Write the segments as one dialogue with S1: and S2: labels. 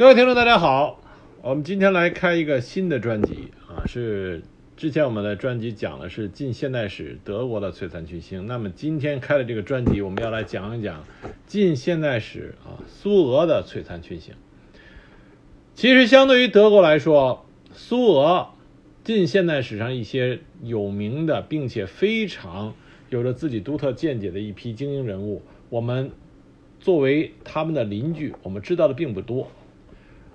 S1: 各位听众，大家好，我们今天来开一个新的专辑啊，是之前我们的专辑讲的是近现代史德国的璀璨群星，那么今天开的这个专辑，我们要来讲一讲近现代史啊苏俄的璀璨群星。其实相对于德国来说，苏俄近现代史上一些有名的并且非常有着自己独特见解的一批精英人物，我们作为他们的邻居，我们知道的并不多。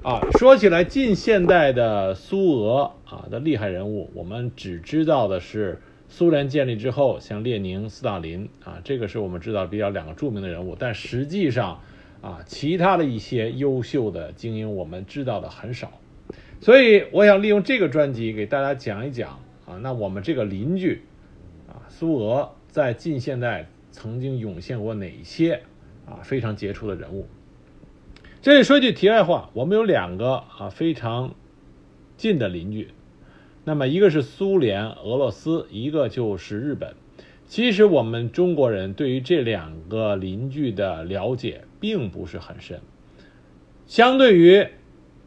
S1: 啊，说起来，近现代的苏俄啊的厉害人物，我们只知道的是苏联建立之后，像列宁、斯大林啊，这个是我们知道比较两个著名的人物。但实际上啊，其他的一些优秀的精英，我们知道的很少。所以，我想利用这个专辑给大家讲一讲啊，那我们这个邻居啊，苏俄在近现代曾经涌现过哪些啊非常杰出的人物。这里说句题外话，我们有两个啊非常近的邻居，那么一个是苏联、俄罗斯，一个就是日本。其实我们中国人对于这两个邻居的了解并不是很深。相对于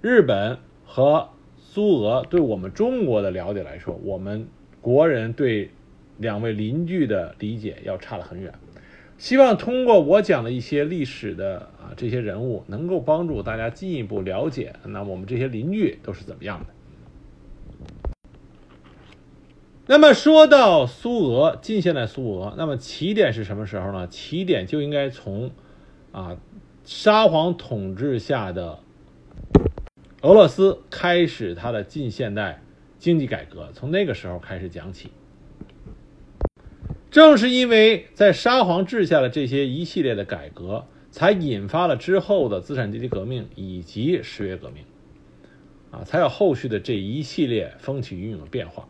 S1: 日本和苏俄对我们中国的了解来说，我们国人对两位邻居的理解要差得很远。希望通过我讲的一些历史的啊这些人物，能够帮助大家进一步了解，那我们这些邻居都是怎么样的。那么说到苏俄，近现代苏俄，那么起点是什么时候呢？起点就应该从啊沙皇统治下的俄罗斯开始它的近现代经济改革，从那个时候开始讲起。正是因为在沙皇治下的这些一系列的改革，才引发了之后的资产阶级革命以及十月革命，啊，才有后续的这一系列风起云涌的变化。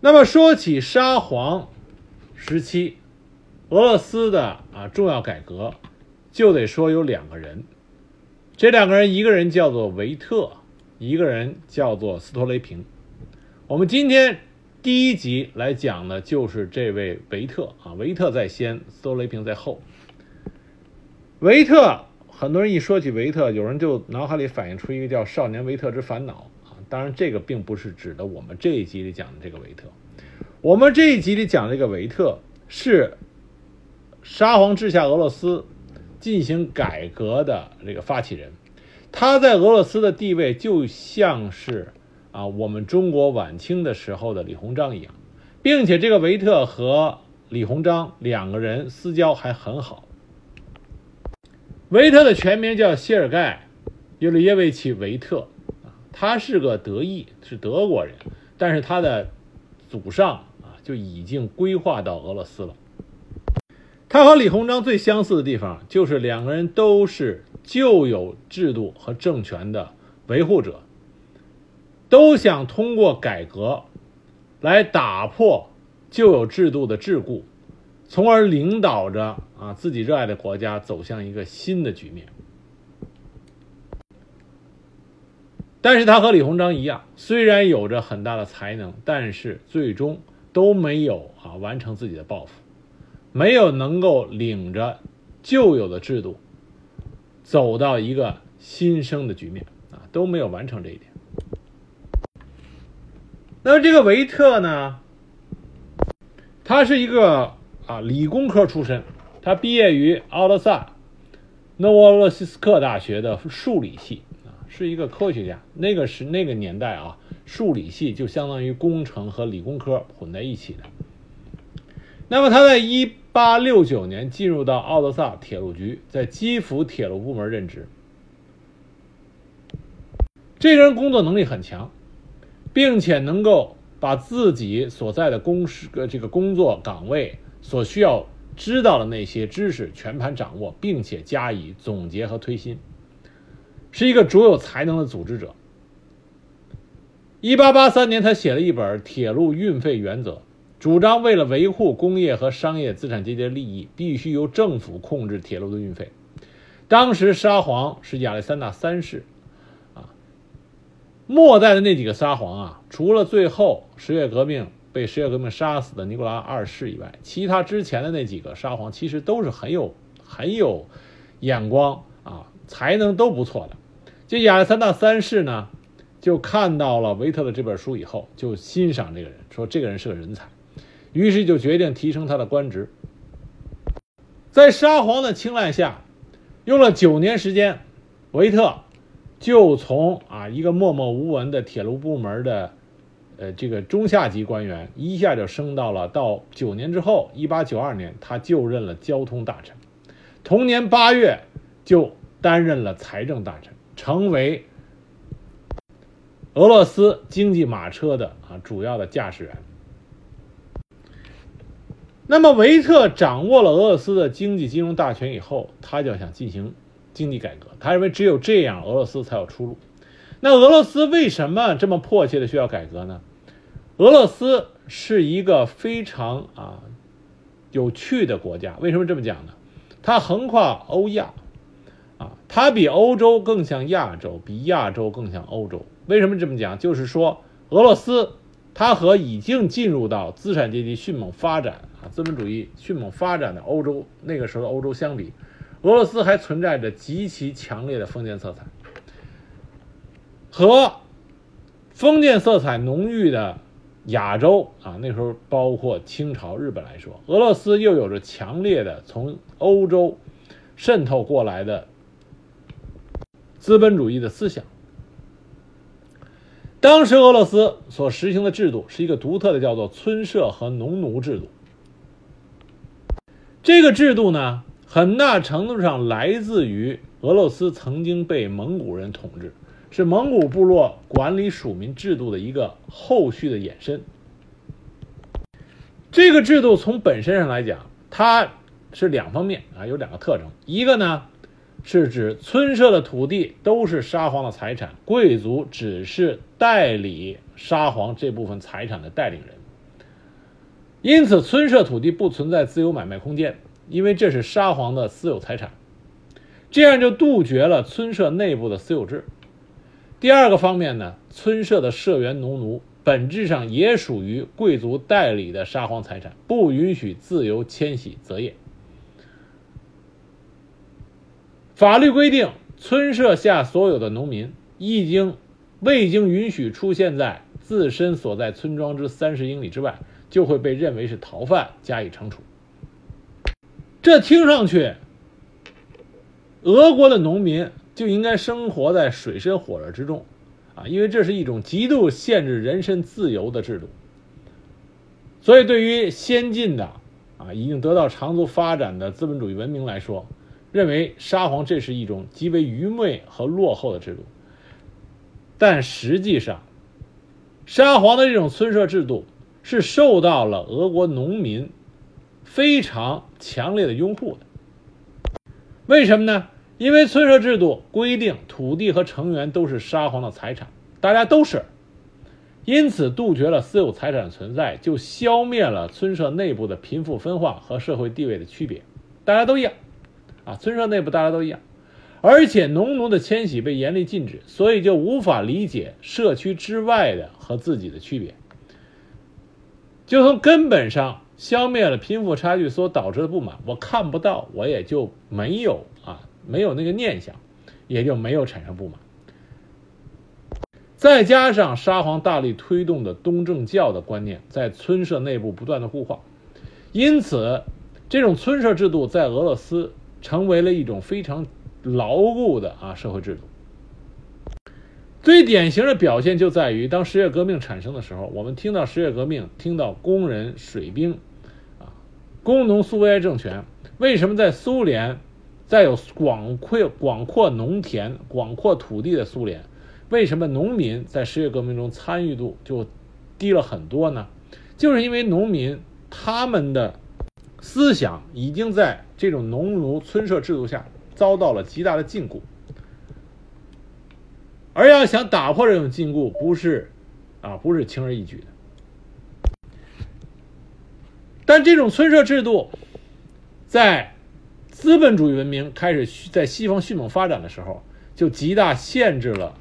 S1: 那么说起沙皇时期俄罗斯的啊重要改革，就得说有两个人，这两个人一个人叫做维特，一个人叫做斯托雷平。我们今天。第一集来讲的就是这位维特啊，维特在先，斯托雷平在后。维特，很多人一说起维特，有人就脑海里反映出一个叫《少年维特之烦恼》啊。当然，这个并不是指的我们这一集里讲的这个维特。我们这一集里讲这个维特是沙皇治下俄罗斯进行改革的这个发起人，他在俄罗斯的地位就像是。啊，我们中国晚清的时候的李鸿章一样，并且这个维特和李鸿章两个人私交还很好。维特的全名叫谢尔盖·尤里耶维奇·维特，他是个德裔，是德国人，但是他的祖上啊就已经规划到俄罗斯了。他和李鸿章最相似的地方，就是两个人都是旧有制度和政权的维护者。都想通过改革来打破旧有制度的桎梏，从而领导着啊自己热爱的国家走向一个新的局面。但是他和李鸿章一样，虽然有着很大的才能，但是最终都没有啊完成自己的抱负，没有能够领着旧有的制度走到一个新生的局面啊，都没有完成这一点。那么这个维特呢，他是一个啊理工科出身，他毕业于奥德萨诺沃罗西斯克大学的数理系啊，是一个科学家。那个是那个年代啊，数理系就相当于工程和理工科混在一起的。那么他在一八六九年进入到奥德萨铁路局，在基辅铁路部门任职。这个人工作能力很强。并且能够把自己所在的公司呃这个工作岗位所需要知道的那些知识全盘掌握，并且加以总结和推新，是一个卓有才能的组织者。一八八三年，他写了一本《铁路运费原则》，主张为了维护工业和商业资产阶级的利益，必须由政府控制铁路的运费。当时沙皇是亚历山大三世。末代的那几个沙皇啊，除了最后十月革命被十月革命杀死的尼古拉二世以外，其他之前的那几个沙皇其实都是很有很有眼光啊，才能都不错的。这亚历山大三世呢，就看到了维特的这本书以后，就欣赏这个人，说这个人是个人才，于是就决定提升他的官职。在沙皇的青睐下，用了九年时间，维特就从啊一个默默无闻的铁路部门的。呃，这个中下级官员一下就升到了，到九年之后，一八九二年，他就任了交通大臣，同年八月就担任了财政大臣，成为俄罗斯经济马车的啊主要的驾驶员。那么维特掌握了俄罗斯的经济金融大权以后，他就想进行经济改革，他认为只有这样，俄罗斯才有出路。那俄罗斯为什么这么迫切的需要改革呢？俄罗斯是一个非常啊有趣的国家，为什么这么讲呢？它横跨欧亚，啊，它比欧洲更像亚洲，比亚洲更像欧洲。为什么这么讲？就是说，俄罗斯它和已经进入到资产阶级迅猛发展啊资本主义迅猛发展的欧洲那个时候的欧洲相比，俄罗斯还存在着极其强烈的封建色彩，和封建色彩浓郁的。亚洲啊，那时候包括清朝、日本来说，俄罗斯又有着强烈的从欧洲渗透过来的资本主义的思想。当时俄罗斯所实行的制度是一个独特的，叫做村社和农奴制度。这个制度呢，很大程度上来自于俄罗斯曾经被蒙古人统治。是蒙古部落管理属民制度的一个后续的衍生。这个制度从本身上来讲，它是两方面啊，有两个特征。一个呢，是指村社的土地都是沙皇的财产，贵族只是代理沙皇这部分财产的代理人。因此，村社土地不存在自由买卖空间，因为这是沙皇的私有财产。这样就杜绝了村社内部的私有制。第二个方面呢，村社的社员农奴本质上也属于贵族代理的沙皇财产，不允许自由迁徙择业。法律规定，村社下所有的农民，一经未经允许出现在自身所在村庄之三十英里之外，就会被认为是逃犯，加以惩处。这听上去，俄国的农民。就应该生活在水深火热之中，啊，因为这是一种极度限制人身自由的制度。所以，对于先进的啊已经得到长足发展的资本主义文明来说，认为沙皇这是一种极为愚昧和落后的制度。但实际上，沙皇的这种村社制度是受到了俄国农民非常强烈的拥护的。为什么呢？因为村社制度规定，土地和成员都是沙皇的财产，大家都是，因此杜绝了私有财产的存在，就消灭了村社内部的贫富分化和社会地位的区别，大家都一样，啊，村社内部大家都一样，而且农奴的迁徙被严厉禁止，所以就无法理解社区之外的和自己的区别，就从根本上消灭了贫富差距所导致的不满，我看不到，我也就没有啊。没有那个念想，也就没有产生不满。再加上沙皇大力推动的东正教的观念在村社内部不断的固化，因此，这种村社制度在俄罗斯成为了一种非常牢固的啊社会制度。最典型的表现就在于，当十月革命产生的时候，我们听到十月革命，听到工人、水兵，工农苏维埃政权，为什么在苏联？再有广阔广阔农田、广阔土地的苏联，为什么农民在十月革命中参与度就低了很多呢？就是因为农民他们的思想已经在这种农奴村社制度下遭到了极大的禁锢，而要想打破这种禁锢，不是啊，不是轻而易举的。但这种村社制度在资本主义文明开始在西方迅猛发展的时候，就极大限制了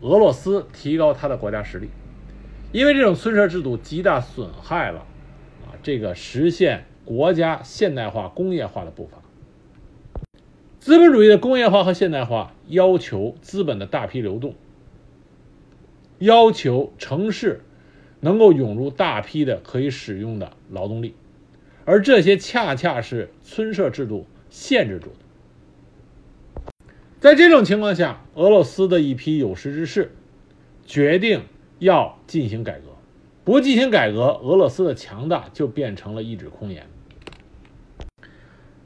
S1: 俄罗斯提高它的国家实力，因为这种村社制度极大损害了啊这个实现国家现代化工业化的步伐。资本主义的工业化和现代化要求资本的大批流动，要求城市能够涌入大批的可以使用的劳动力，而这些恰恰是村社制度限制住的。在这种情况下，俄罗斯的一批有识之士决定要进行改革，不进行改革，俄罗斯的强大就变成了一纸空言。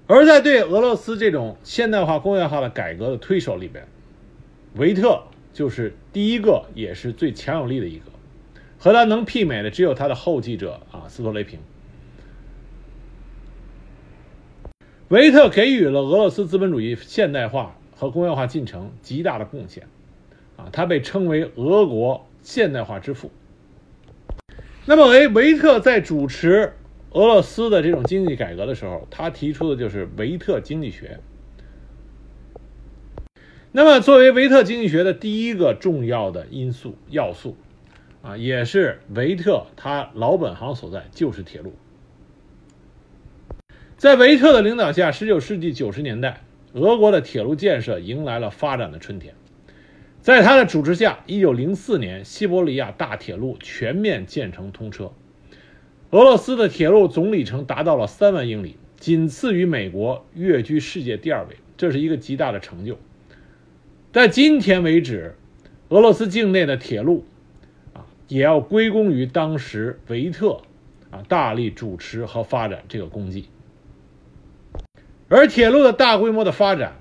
S1: 而在对俄罗斯这种现代化、工业化的改革的推手里边，维特就是第一个，也是最强有力的一个。和他能媲美的只有他的后继者啊，斯托雷平。维特给予了俄罗斯资本主义现代化和工业化进程极大的贡献，啊，他被称为俄国现代化之父。那么维维特在主持。俄罗斯的这种经济改革的时候，他提出的就是维特经济学。那么，作为维特经济学的第一个重要的因素要素，啊，也是维特他老本行所在，就是铁路。在维特的领导下，十九世纪九十年代，俄国的铁路建设迎来了发展的春天。在他的主持下，一九零四年，西伯利亚大铁路全面建成通车。俄罗斯的铁路总里程达到了三万英里，仅次于美国，跃居世界第二位，这是一个极大的成就。在今天为止，俄罗斯境内的铁路，啊，也要归功于当时维特，啊，大力主持和发展这个功绩。而铁路的大规模的发展，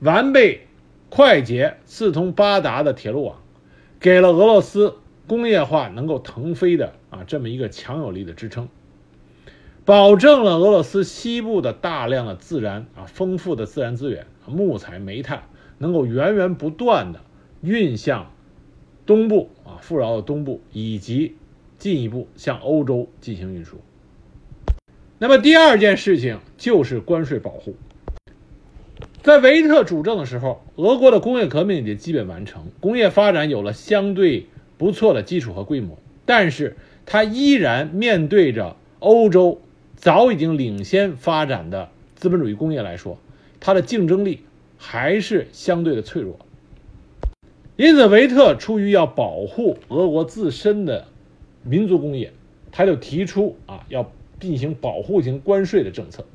S1: 完备、快捷、四通八达的铁路网，给了俄罗斯。工业化能够腾飞的啊，这么一个强有力的支撑，保证了俄罗斯西部的大量的自然啊丰富的自然资源，木材、煤炭能够源源不断的运向东部啊富饶的东部，以及进一步向欧洲进行运输。那么第二件事情就是关税保护。在维特主政的时候，俄国的工业革命已经基本完成，工业发展有了相对。不错的基础和规模，但是它依然面对着欧洲早已经领先发展的资本主义工业来说，它的竞争力还是相对的脆弱。因此，维特出于要保护俄国自身的民族工业，他就提出啊要进行保护型关税的政策，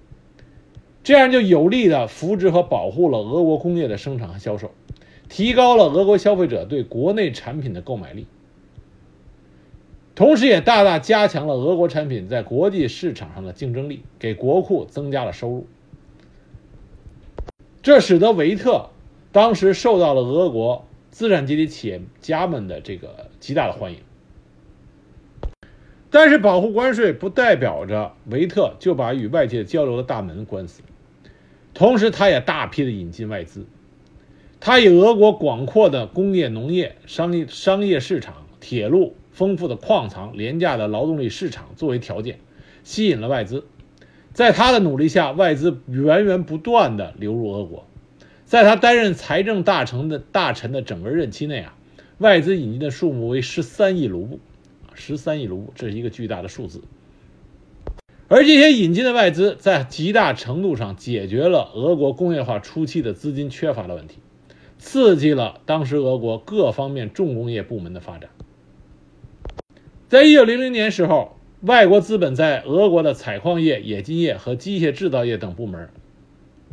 S1: 这样就有力的扶植和保护了俄国工业的生产和销售，提高了俄国消费者对国内产品的购买力。同时，也大大加强了俄国产品在国际市场上的竞争力，给国库增加了收入。这使得维特当时受到了俄国资产阶级企业家们的这个极大的欢迎。但是，保护关税不代表着维特就把与外界交流的大门关死，同时，他也大批的引进外资。他以俄国广阔的工业、农业、商业、商业市场、铁路。丰富的矿藏、廉价的劳动力市场作为条件，吸引了外资。在他的努力下，外资源源不断的流入俄国。在他担任财政大臣的大臣的整个任期内啊，外资引进的数目为十三亿卢布，十三亿卢布，这是一个巨大的数字。而这些引进的外资，在极大程度上解决了俄国工业化初期的资金缺乏的问题，刺激了当时俄国各方面重工业部门的发展。在一九零零年时候，外国资本在俄国的采矿业、冶金业和机械制造业等部门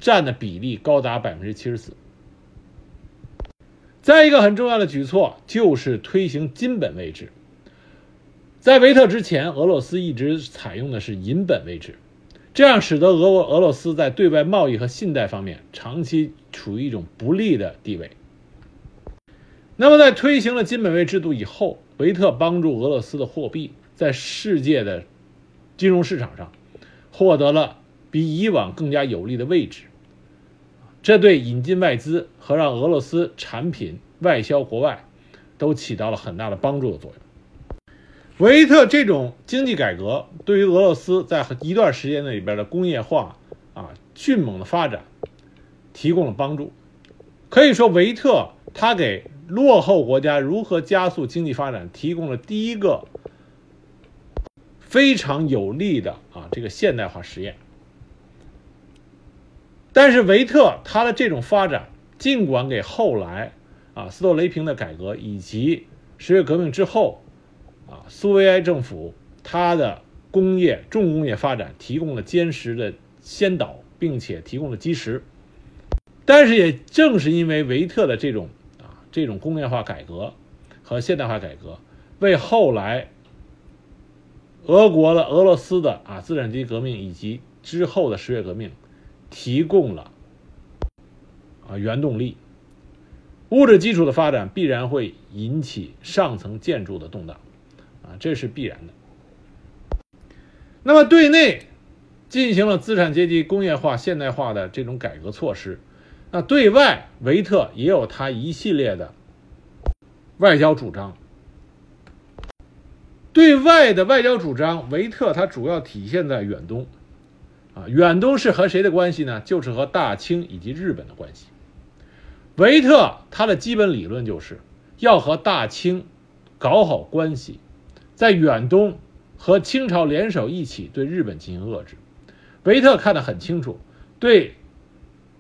S1: 占的比例高达百分之七十四。再一个很重要的举措就是推行金本位制。在维特之前，俄罗斯一直采用的是银本位制，这样使得俄国俄罗斯在对外贸易和信贷方面长期处于一种不利的地位。那么，在推行了金本位制度以后，维特帮助俄罗斯的货币在世界的金融市场上获得了比以往更加有利的位置，这对引进外资和让俄罗斯产品外销国外都起到了很大的帮助的作用。维特这种经济改革对于俄罗斯在一段时间内里边的工业化啊迅猛的发展提供了帮助，可以说维特他给。落后国家如何加速经济发展，提供了第一个非常有利的啊这个现代化实验。但是维特他的这种发展，尽管给后来啊斯托雷平的改革以及十月革命之后苏维埃政府它的工业重工业发展提供了坚实的先导，并且提供了基石。但是也正是因为维特的这种啊这种工业化改革和现代化改革，为后来俄国的俄罗斯的啊资产阶级革命以及之后的十月革命。提供了啊原动力，物质基础的发展必然会引起上层建筑的动荡，这是必然的。那么对内进行了资产阶级工业化现代化的这种改革措施，那对外维特也有他一系列的外交主张。对外的外交主张，维特他主要体现在远东。啊，远东是和谁的关系呢？就是和大清以及日本的关系。维特他的基本理论就是要和大清搞好关系，在远东和清朝联手一起对日本进行遏制。维特看得很清楚，对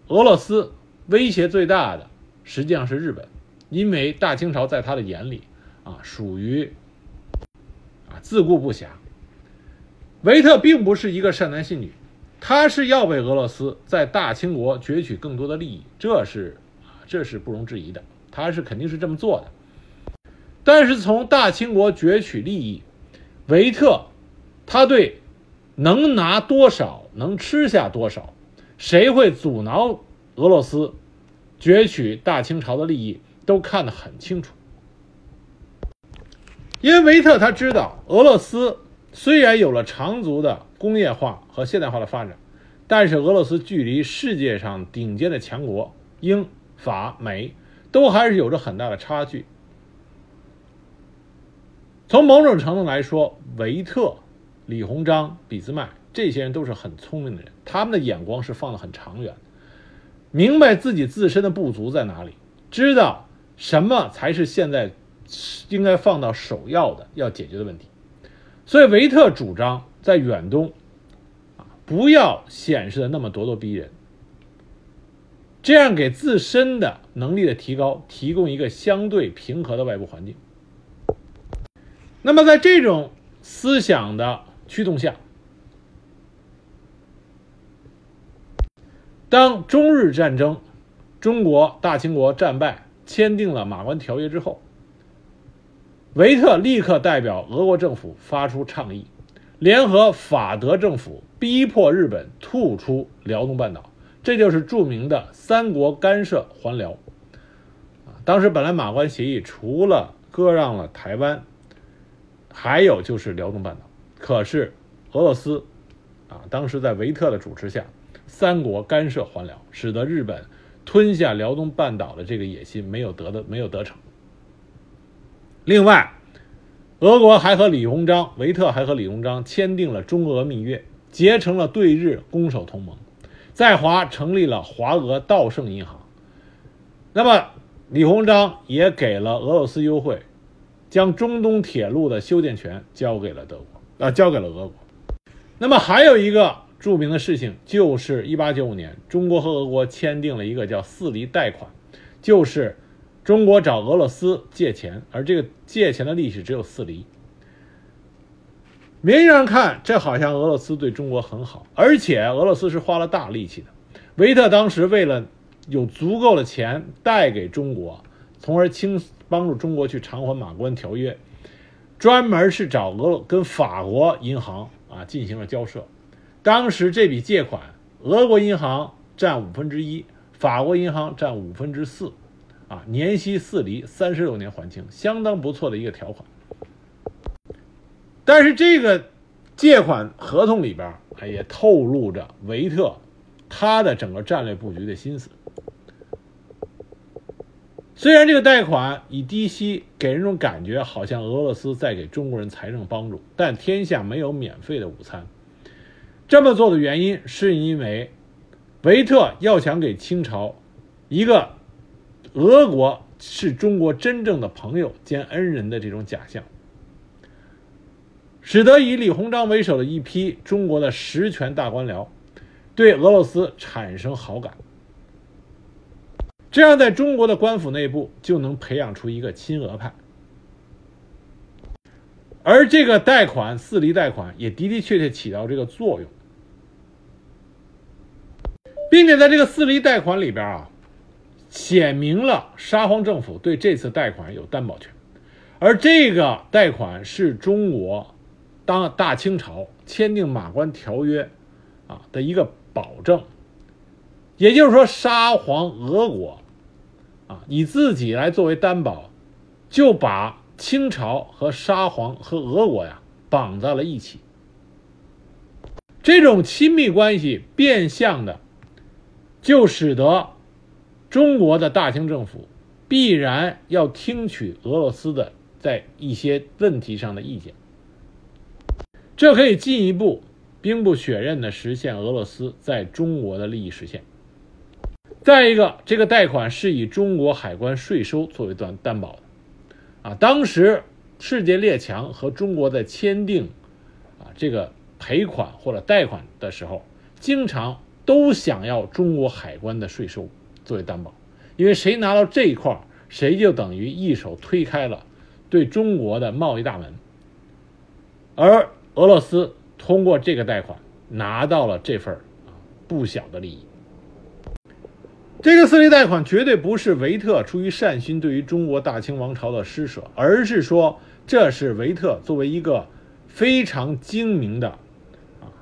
S1: 俄罗斯威胁最大的实际上是日本，因为大清朝在他的眼里啊属于啊自顾不暇。维特并不是一个善男信女。他是要为俄罗斯在大清国攫取更多的利益，这是啊，这是不容置疑的。他是肯定是这么做的。但是从大清国攫取利益，维特他对能拿多少，能吃下多少，谁会阻挠俄罗斯攫取大清朝的利益，都看得很清楚。因为维特他知道，俄罗斯虽然有了长足的。工业化和现代化的发展，但是俄罗斯距离世界上顶尖的强国英法美都还是有着很大的差距。从某种程度来说，维特、李鸿章、俾斯麦这些人都是很聪明的人，他们的眼光是放得很长远，明白自己自身的不足在哪里，知道什么才是现在应该放到首要的要解决的问题。所以，维特主张。在远东，啊，不要显示的那么咄咄逼人，这样给自身的能力的提高提供一个相对平和的外部环境。那么，在这种思想的驱动下，当中日战争，中国大清国战败，签订了马关条约之后，维特立刻代表俄国政府发出倡议。联合法德政府逼迫日本吐出辽东半岛，这就是著名的“三国干涉还辽”。当时本来马关协议除了割让了台湾，还有就是辽东半岛。可是俄罗斯，啊，当时在维特的主持下，“三国干涉还辽”，使得日本吞下辽东半岛的这个野心没有得的没有得逞。另外。俄国还和李鸿章、维特还和李鸿章签订了中俄密约，结成了对日攻守同盟，在华成立了华俄道盛银行。那么，李鸿章也给了俄罗斯优惠，将中东铁路的修建权交给了德国，啊，交给了俄国。那么还有一个著名的事情，就是1895年，中国和俄国签订了一个叫四厘贷款，就是。中国找俄罗斯借钱，而这个借钱的利息只有四厘。名义上看，这好像俄罗斯对中国很好，而且俄罗斯是花了大力气的。维特当时为了有足够的钱贷给中国，从而轻帮助中国去偿还马关条约，专门是找俄跟法国银行啊进行了交涉。当时这笔借款，俄国银行占五分之一，法国银行占五分之四。啊，年息四厘，三十六年还清，相当不错的一个条款。但是这个借款合同里边啊，也透露着维特他的整个战略布局的心思。虽然这个贷款以低息给人一种感觉，好像俄罗斯在给中国人财政帮助，但天下没有免费的午餐。这么做的原因，是因为维特要想给清朝一个。俄国是中国真正的朋友兼恩人的这种假象，使得以李鸿章为首的一批中国的实权大官僚，对俄罗斯产生好感，这样在中国的官府内部就能培养出一个亲俄派。而这个贷款四厘贷款也的的确确起到这个作用，并且在这个四厘贷款里边啊，写明了沙皇政府对这次贷款有担保权，而这个贷款是中国当大清朝签订马关条约啊的一个保证，也就是说，沙皇俄国啊以自己来作为担保，就把。清朝和沙皇和俄国呀绑在了一起，这种亲密关系变相的就使得中国的大清政府必然要听取俄罗斯的在一些问题上的意见，这可以进一步兵不血刃的实现俄罗斯在中国的利益实现。再一个，这个贷款是以中国海关税收作为担担保的。啊，当时世界列强和中国在签订啊这个赔款或者贷款的时候，经常都想要中国海关的税收作为担保，因为谁拿到这一块，谁就等于一手推开了对中国的贸易大门。而俄罗斯通过这个贷款拿到了这份啊不小的利益。这个四厘贷款绝对不是维特出于善心对于中国大清王朝的施舍，而是说这是维特作为一个非常精明的啊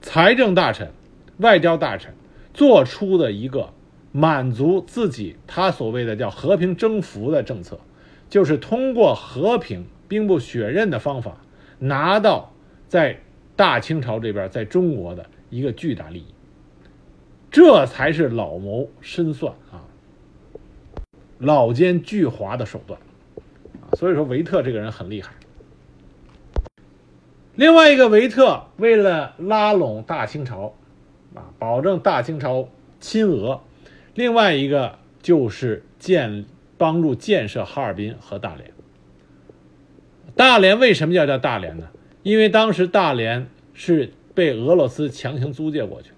S1: 财政大臣、外交大臣做出的一个满足自己他所谓的叫和平征服的政策，就是通过和平、兵不血刃的方法拿到在大清朝这边在中国的一个巨大利益。这才是老谋深算啊，老奸巨猾的手段啊！所以说维特这个人很厉害。另外一个维特为了拉拢大清朝啊，保证大清朝亲俄，另外一个就是建帮助建设哈尔滨和大连。大连为什么要叫大连呢？因为当时大连是被俄罗斯强行租借过去。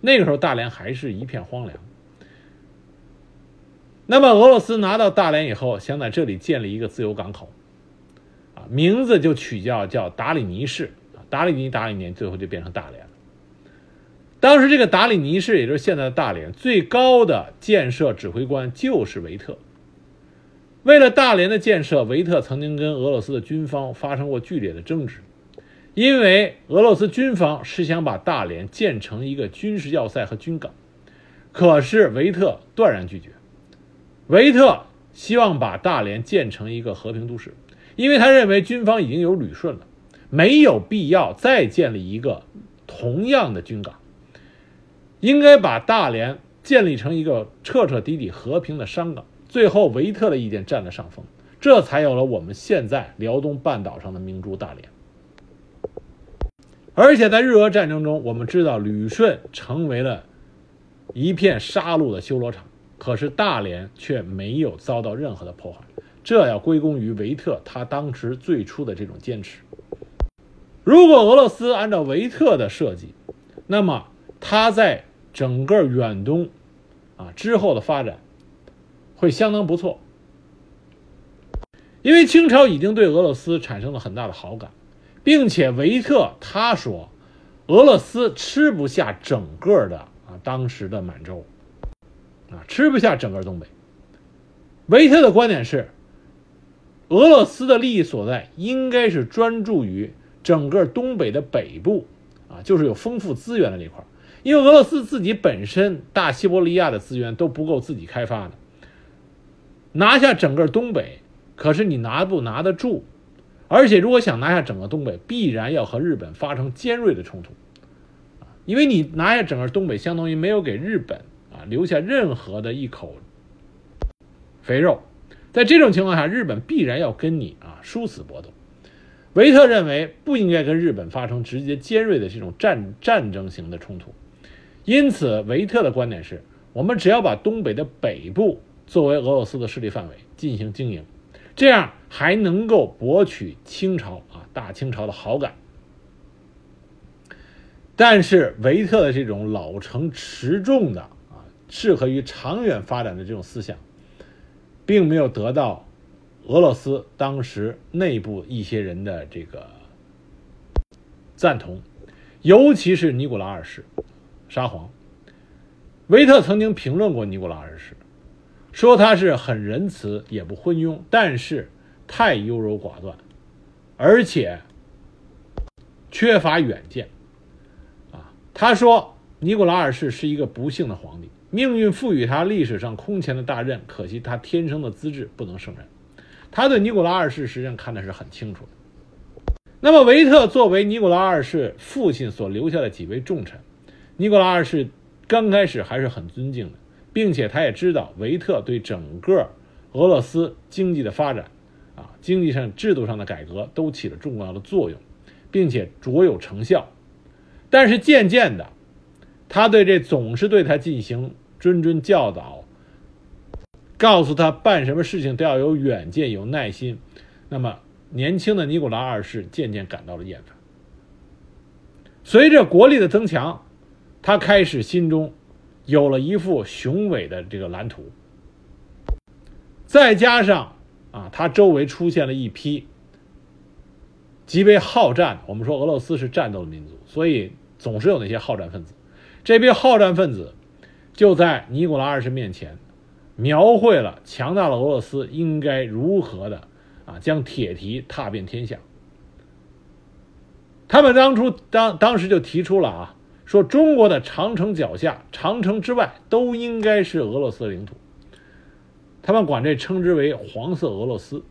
S1: 那个时候，大连还是一片荒凉。那么，俄罗斯拿到大连以后，想在这里建立一个自由港口，啊，名字就取叫叫达里尼市，啊，达里尼达里尼，最后就变成大连。当时，这个达里尼市，也就是现在的大连，最高的建设指挥官就是维特。为了大连的建设，维特曾经跟俄罗斯的军方发生过剧烈的争执。因为俄罗斯军方是想把大连建成一个军事要塞和军港，可是维特断然拒绝。维特希望把大连建成一个和平都市，因为他认为军方已经有旅顺了，没有必要再建立一个同样的军港，应该把大连建立成一个彻彻底底和平的商港。最后，维特的意见占了上风，这才有了我们现在辽东半岛上的明珠大连。而且在日俄战争中，我们知道旅顺成为了一片杀戮的修罗场，可是大连却没有遭到任何的破坏，这要归功于维特他当时最初的这种坚持。如果俄罗斯按照维特的设计，那么他在整个远东啊之后的发展会相当不错，因为清朝已经对俄罗斯产生了很大的好感。并且维特他说，俄罗斯吃不下整个的啊当时的满洲，啊吃不下整个东北。维特的观点是，俄罗斯的利益所在应该是专注于整个东北的北部，啊就是有丰富资源的那块因为俄罗斯自己本身大西伯利亚的资源都不够自己开发的，拿下整个东北，可是你拿不拿得住？而且，如果想拿下整个东北，必然要和日本发生尖锐的冲突，啊，因为你拿下整个东北，相当于没有给日本啊留下任何的一口肥肉，在这种情况下，日本必然要跟你啊殊死搏斗。维特认为不应该跟日本发生直接尖锐的这种战战争型的冲突，因此，维特的观点是我们只要把东北的北部作为俄罗斯的势力范围进行经营。这样还能够博取清朝啊大清朝的好感，但是维特的这种老成持重的啊，适合于长远发展的这种思想，并没有得到俄罗斯当时内部一些人的这个赞同，尤其是尼古拉二世沙皇。维特曾经评论过尼古拉二世，说他是很仁慈，也不昏庸，但是太优柔寡断，而且缺乏远见。啊他说：“尼古拉二世是一个不幸的皇帝，命运赋予他历史上空前的大任，可惜他天生的资质不能胜任。”他对尼古拉二世实际上看的是很清楚的。那么，维特作为尼古拉二世父亲所留下的几位重臣，尼古拉二世刚开始还是很尊敬的，并且他也知道维特对整个俄罗斯经济的发展，啊，经济上制度上的改革都起了重要的作用，并且卓有成效。但是渐渐的，他对这总是对他进行谆谆教导，告诉他办什么事情都要有远见、有耐心。那么，年轻的尼古拉二世渐渐感到了厌烦。随着国力的增强，他开始心中有了一副雄伟的这个蓝图。再加上啊，他周围出现了一批极为好战。我们说俄罗斯是战斗的民族，所以。总是有那些好战分子，这批好战分子就在尼古拉二世面前描绘了强大的俄罗斯应该如何的啊将铁蹄踏遍天下。他们当初当当时就提出了啊，说中国的长城脚下、长城之外都应该是俄罗斯领土。他们管这称之为“黄色俄罗斯”。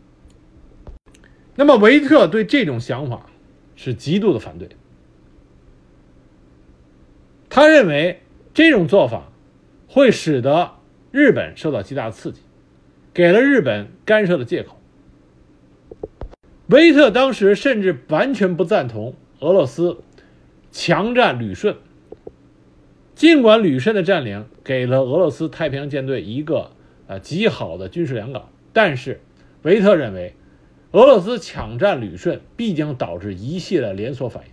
S1: 那么维特对这种想法是极度的反对。他认为这种做法会使得日本受到极大的刺激，给了日本干涉的借口。维特当时甚至完全不赞同俄罗斯强占旅顺，尽管旅顺的占领给了俄罗斯太平洋舰队一个呃极好的军事良港，但是维特认为俄罗斯抢占旅顺必将导致一系列连锁反应。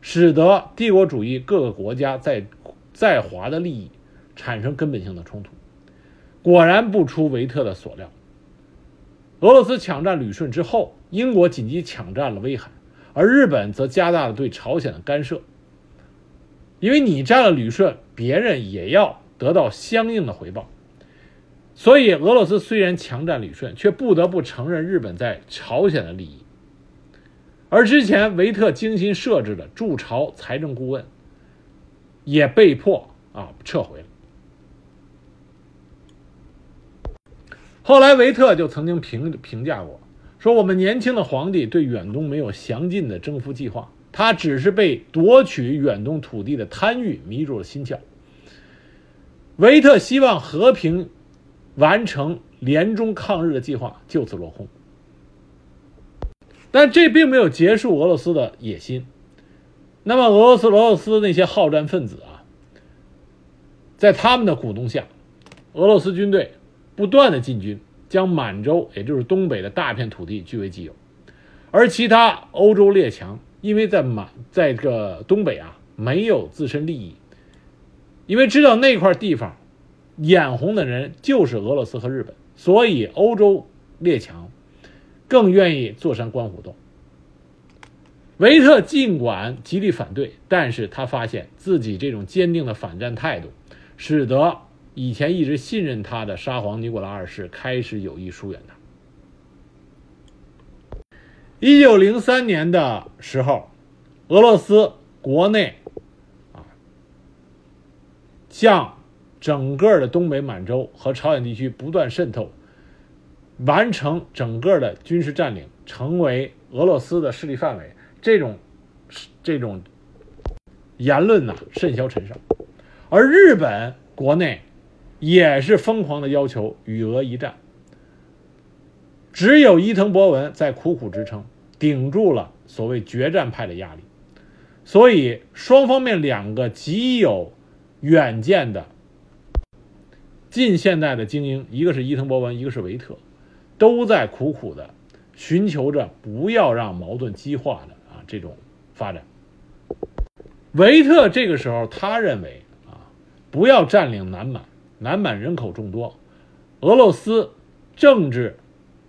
S1: 使得帝国主义各个国家在在华的利益产生根本性的冲突。果然不出维特的所料，俄罗斯抢占旅顺之后，英国紧急抢占了威海，而日本则加大了对朝鲜的干涉。因为你占了旅顺，别人也要得到相应的回报。所以，俄罗斯虽然强占旅顺，却不得不承认日本在朝鲜的利益。而之前维特精心设置的驻朝财政顾问，也被迫啊撤回了。后来维特就曾经评评价过，说我们年轻的皇帝对远东没有详尽的征服计划，他只是被夺取远东土地的贪欲迷住了心窍。维特希望和平完成联中抗日的计划，就此落空。但这并没有结束俄罗斯的野心。那么，俄罗斯俄罗斯那些好战分子啊，在他们的鼓动下，俄罗斯军队不断的进军，将满洲，也就是东北的大片土地据为己有。而其他欧洲列强，因为在满在这个东北啊没有自身利益，因为知道那块地方眼红的人就是俄罗斯和日本，所以欧洲列强。更愿意坐山观虎斗。维特尽管极力反对，但是他发现自己这种坚定的反战态度，使得以前一直信任他的沙皇尼古拉二世开始有意疏远他。一九零三年的时候，俄罗斯国内啊，向整个的东北满洲和朝鲜地区不断渗透。完成整个的军事占领，成为俄罗斯的势力范围，这种这种言论呢甚嚣尘上，而日本国内也是疯狂的要求与俄一战，只有伊藤博文在苦苦支撑，顶住了所谓决战派的压力，所以双方面两个极有远见的近现代的精英，一个是伊藤博文，一个是维特。都在苦苦的寻求着不要让矛盾激化的啊这种发展。维特这个时候他认为啊，不要占领南满，南满人口众多，俄罗斯政治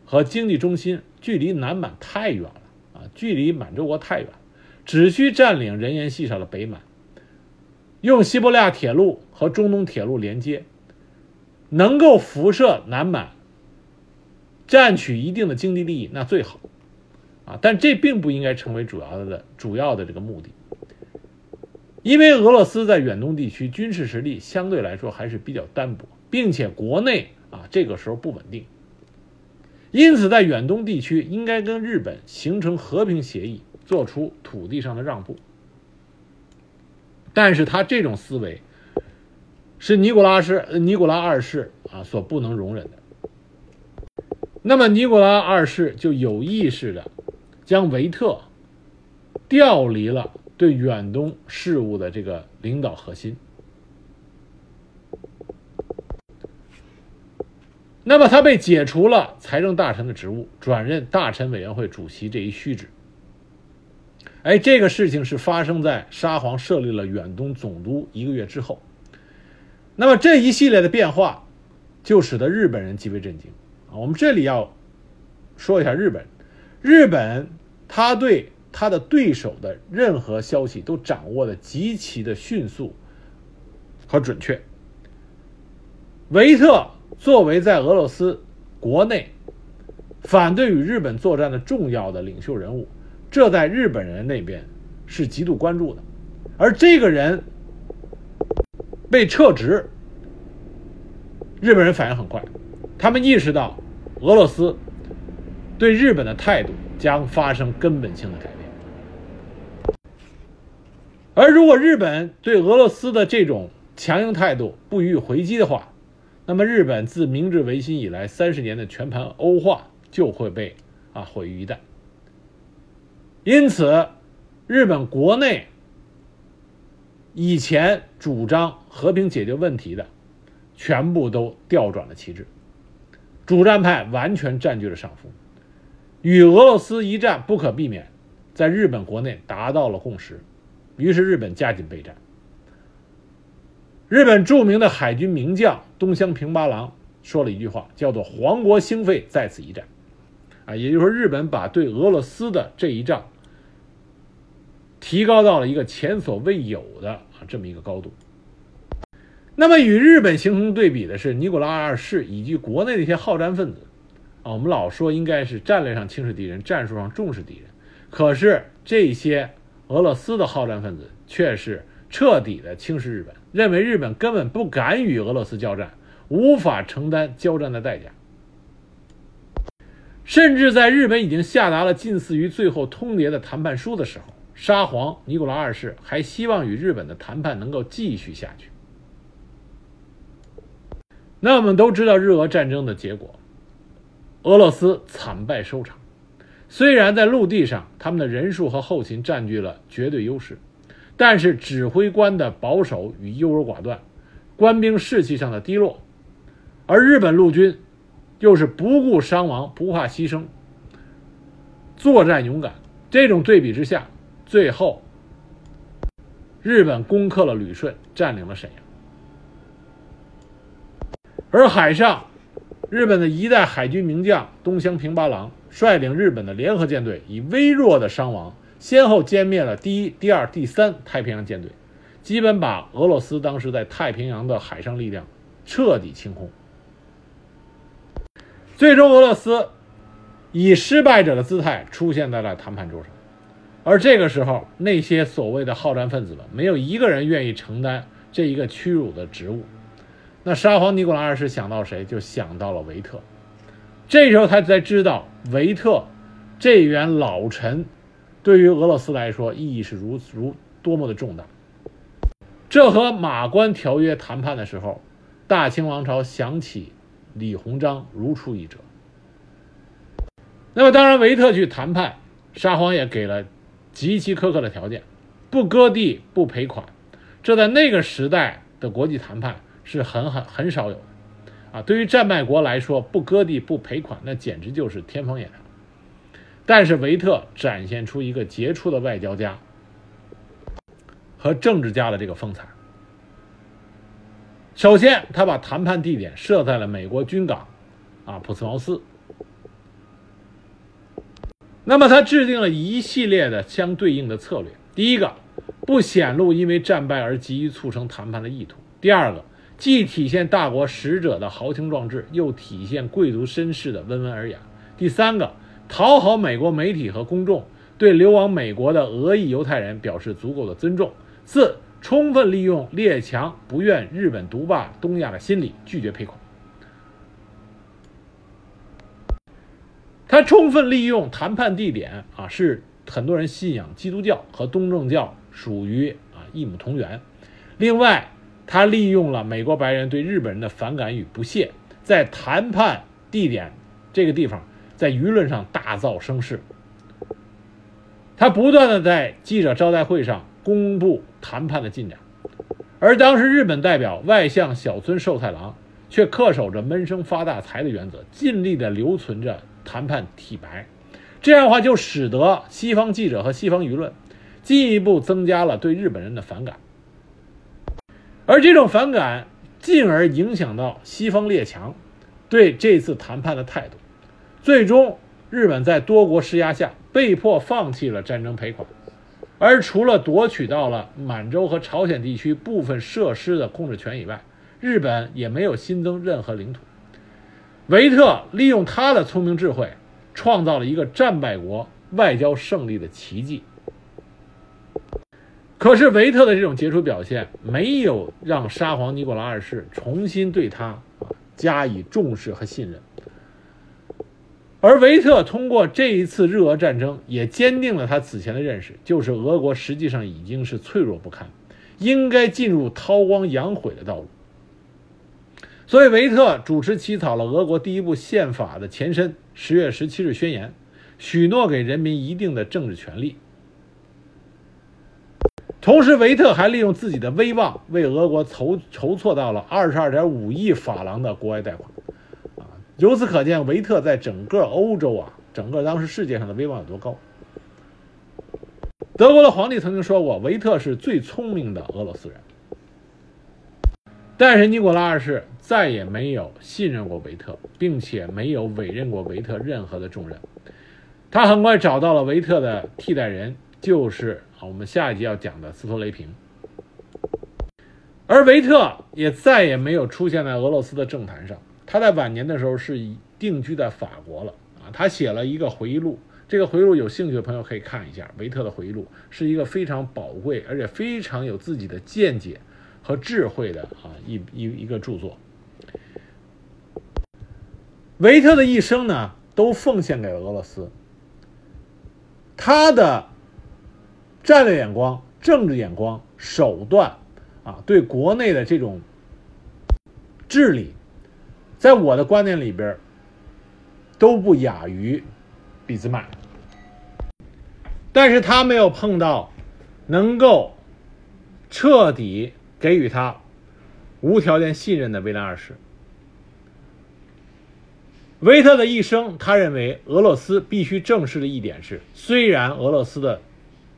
S1: 和经济中心距离南满太远了啊，距离满洲国太远，只需占领人烟稀少的北满，用西伯利亚铁路和中东铁路连接，能够辐射南满，占取一定的经济利益，那最好啊，但这并不应该成为主要的主要的这个目的。因为俄罗斯在远东地区军事实力相对来说还是比较单薄，并且国内啊这个时候不稳定，因此在远东地区应该跟日本形成和平协议，做出土地上的让步。但是他这种思维是尼古拉斯尼古拉二世啊所不能容忍的。那么尼古拉二世就有意识的将维特调离了。对远东事务的这个领导核心，那么他被解除了财政大臣的职务，转任大臣委员会主席这一虚职。哎，这个事情是发生在沙皇设立了远东总督一个月之后。那么这一系列的变化，就使得日本人极为震惊啊！我们这里要说一下日本，日本他对。他的对手的任何消息都掌握的极其的迅速和准确。维特作为在俄罗斯国内反对与日本作战的重要的领袖人物，这在日本人那边是极度关注的。而这个人被撤职，日本人反应很快，他们意识到俄罗斯对日本的态度将发生根本性的改变。而如果日本对俄罗斯的这种强硬态度不予以回击的话，那么日本自明治维新以来三十年的全盘欧化就会被啊毁于一旦。因此，日本国内以前主张和平解决问题的，全部都调转了旗帜，主战派完全占据了上风，与俄罗斯一战不可避免，在日本国内达到了共识。于是日本加紧备战。日本著名的海军名将东乡平八郎说了一句话，叫做“皇国兴废，在此一战”。啊，也就是说，日本把对俄罗斯的这一仗提高到了一个前所未有的啊这么一个高度。那么，与日本形成对比的是尼古拉二世以及国内的一些好战分子。啊，我们老说应该是战略上轻视敌人，战术上重视敌人，可是这些。俄罗斯的好战分子却是彻底的轻视日本，认为日本根本不敢与俄罗斯交战，无法承担交战的代价。甚至在日本已经下达了近似于最后通牒的谈判书的时候，沙皇尼古拉二世还希望与日本的谈判能够继续下去。那我们都知道日俄战争的结果，俄罗斯惨败收场。虽然在陆地上，他们的人数和后勤占据了绝对优势，但是指挥官的保守与优柔寡断，官兵士气上的低落，而日本陆军又是不顾伤亡、不怕牺牲，作战勇敢。这种对比之下，最后日本攻克了旅顺，占领了沈阳，而海上，日本的一代海军名将东乡平八郎。率领日本的联合舰队，以微弱的伤亡，先后歼灭了第一、第二、第三太平洋舰队，基本把俄罗斯当时在太平洋的海上力量彻底清空。最终，俄罗斯以失败者的姿态出现在了谈判桌上，而这个时候，那些所谓的好战分子们，没有一个人愿意承担这一个屈辱的职务。那沙皇尼古拉二世想到谁，就想到了维特。这时候他才知道维特这员老臣对于俄罗斯来说意义是如如多么的重大。这和马关条约谈判的时候，大清王朝想起李鸿章如出一辙。那么当然，维特去谈判，沙皇也给了极其苛刻的条件，不割地不赔款。这在那个时代的国际谈判是很很很少有的。啊，对于战败国来说，不割地不赔款，那简直就是天方夜谭。但是维特展现出一个杰出的外交家和政治家的这个风采。首先，他把谈判地点设在了美国军港，啊，普茨茅斯。那么，他制定了一系列的相对应的策略。第一个，不显露因为战败而急于促成谈判的意图；第二个，既体现大国使者的豪情壮志，又体现贵族绅士的温文尔雅；第三个，讨好美国媒体和公众，对流亡美国的俄裔犹太人表示足够的尊重；四。充分利用列强不愿日本独霸东亚的心理，拒绝赔款。他充分利用谈判地点啊，是很多人信仰基督教和东正教属于啊一母同源。另外，他利用了美国白人对日本人的反感与不屑，在谈判地点这个地方，在舆论上大造声势。他不断的在记者招待会上。公布谈判的进展，而当时日本代表外相小村寿太郎却恪守着闷声发大财的原则，尽力的留存着谈判体白。这样的话，就使得西方记者和西方舆论进一步增加了对日本人的反感，而这种反感进而影响到西方列强对这次谈判的态度。最终，日本在多国施压下被迫放弃了战争赔款。而除了夺取到了满洲和朝鲜地区部分设施的控制权以外，日本也没有新增任何领土。维特利用他的聪明智慧，创造了一个战败国外交胜利的奇迹。可是维特的这种杰出表现，没有让沙皇尼古拉二世重新对他加以重视和信任。而维特通过这一次日俄战争，也坚定了他此前的认识，就是俄国实际上已经是脆弱不堪，应该进入韬光养晦的道路。所以，维特主持起草了俄国第一部宪法的前身《十月十七日宣言》，许诺给人民一定的政治权利。同时，维特还利用自己的威望，为俄国筹筹措到了二十二点五亿法郎的国外贷款。由此可见，维特在整个欧洲啊，整个当时世界上的威望有多高。德国的皇帝曾经说过，维特是最聪明的俄罗斯人。但是尼古拉二世再也没有信任过维特，并且没有委任过维特任何的重任。他很快找到了维特的替代人，就是我们下一集要讲的斯托雷平。而维特也再也没有出现在俄罗斯的政坛上。他在晚年的时候是定居在法国了啊，他写了一个回忆录，这个回忆录有兴趣的朋友可以看一下。维特的回忆录是一个非常宝贵而且非常有自己的见解和智慧的啊一一一个著作。维特的一生呢，都奉献给了俄罗斯。他的战略眼光、政治眼光、手段啊，对国内的这种治理。在我的观念里边，都不亚于俾兹麦，但是他没有碰到能够彻底给予他无条件信任的威廉二世。维特的一生，他认为俄罗斯必须正视的一点是：虽然俄罗斯的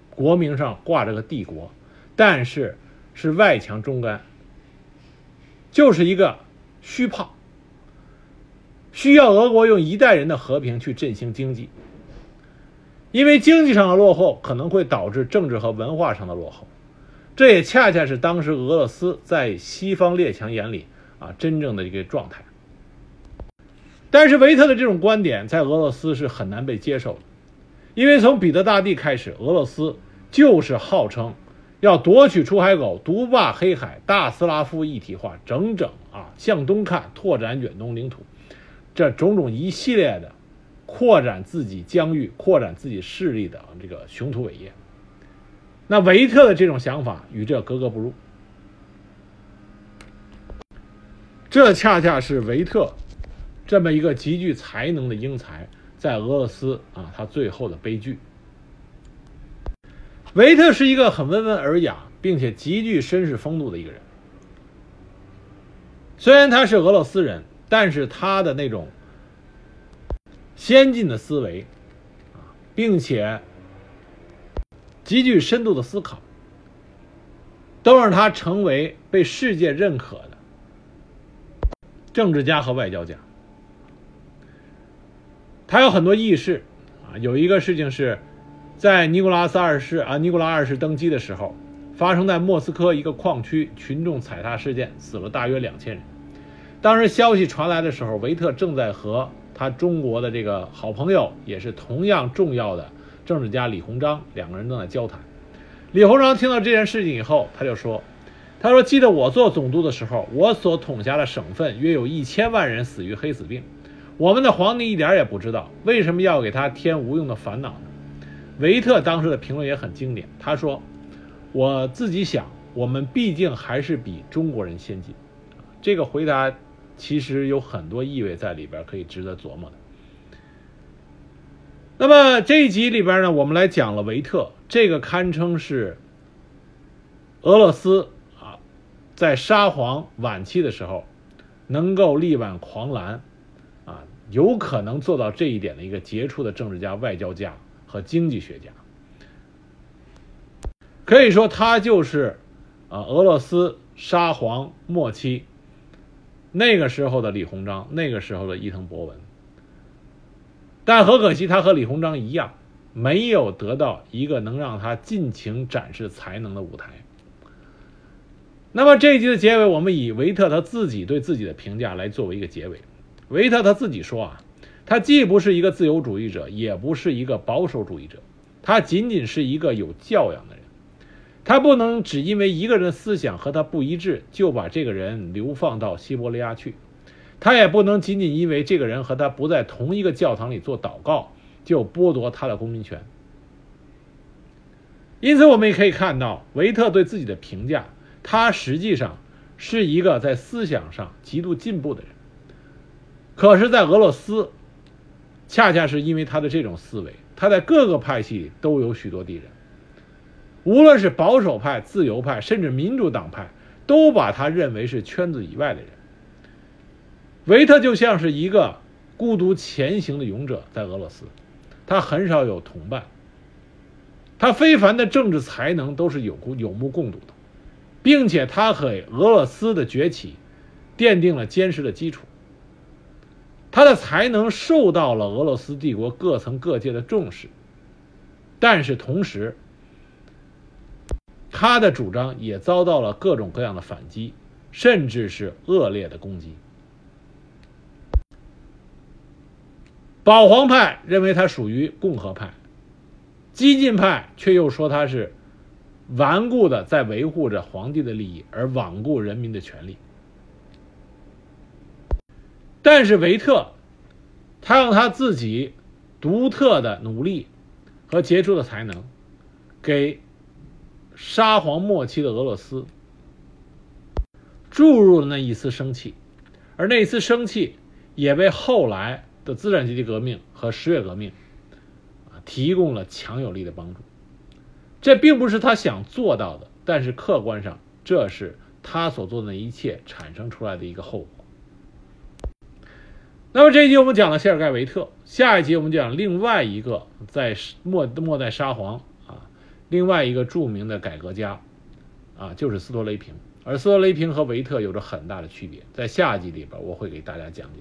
S1: 国名上挂着个帝国，但是是外强中干，就是一个虚胖。需要俄国用一代人的和平去振兴经济，因为经济上的落后可能会导致政治和文化上的落后，这也恰恰是当时俄罗斯在西方列强眼里啊真正的一个状态。但是维特的这种观点在俄罗斯是很难被接受的，因为从彼得大帝开始，俄罗斯就是号称要夺取出海口、独霸黑海、大斯拉夫一体化，整整啊向东看，拓展远东领土。这种种一系列的扩展自己疆域、扩展自己势力的这个雄图伟业，那维特的这种想法与这格格不入。这恰恰是维特这么一个极具才能的英才，在俄罗斯啊，他最后的悲剧。维特是一个很温文尔雅，并且极具绅士风度的一个人。虽然他是俄罗斯人。但是他的那种先进的思维啊，并且极具深度的思考，都让他成为被世界认可的政治家和外交家。他有很多轶事啊，有一个事情是，在尼古拉斯二世啊，尼古拉二世登基的时候，发生在莫斯科一个矿区群众踩踏事件，死了大约两千人。当时消息传来的时候，维特正在和他中国的这个好朋友，也是同样重要的政治家李鸿章两个人正在交谈。李鸿章听到这件事情以后，他就说：“他说，记得我做总督的时候，我所统辖的省份约有一千万人死于黑死病。我们的皇帝一点也不知道为什么要给他添无用的烦恼呢？”维特当时的评论也很经典，他说：“我自己想，我们毕竟还是比中国人先进。”这个回答。其实有很多意味在里边，可以值得琢磨的。那么这一集里边呢，我们来讲了维特，这个堪称是俄罗斯啊，在沙皇晚期的时候能够力挽狂澜啊，有可能做到这一点的一个杰出的政治家、外交家和经济学家。可以说，他就是啊，俄罗斯沙皇末期。那个时候的李鸿章，那个时候的伊藤博文，但很可惜，他和李鸿章一样，没有得到一个能让他尽情展示才能的舞台。那么这一集的结尾，我们以维特他自己对自己的评价来作为一个结尾。维特他自己说啊，他既不是一个自由主义者，也不是一个保守主义者，他仅仅是一个有教养的人。他不能只因为一个人的思想和他不一致，就把这个人流放到西伯利亚去；他也不能仅仅因为这个人和他不在同一个教堂里做祷告，就剥夺他的公民权。因此，我们也可以看到维特对自己的评价：他实际上是一个在思想上极度进步的人。可是，在俄罗斯，恰恰是因为他的这种思维，他在各个派系都有许多敌人。无论是保守派、自由派，甚至民主党派，都把他认为是圈子以外的人。维特就像是一个孤独前行的勇者，在俄罗斯，他很少有同伴。他非凡的政治才能都是有有目共睹的，并且他给俄罗斯的崛起奠定了坚实的基础。他的才能受到了俄罗斯帝国各层各界的重视，但是同时。他的主张也遭到了各种各样的反击，甚至是恶劣的攻击。保皇派认为他属于共和派，激进派却又说他是顽固的在维护着皇帝的利益而罔顾人民的权利。但是维特，他用他自己独特的努力和杰出的才能，给。沙皇末期的俄罗斯注入了那一丝生气，而那一丝生气也为后来的资产阶级革命和十月革命啊提供了强有力的帮助。这并不是他想做到的，但是客观上这是他所做的一切产生出来的一个后果。那么这一集我们讲了谢尔盖维特，下一集我们讲另外一个在末末代沙皇。另外一个著名的改革家，啊，就是斯托雷平，而斯托雷平和维特有着很大的区别，在下集里边我会给大家讲解。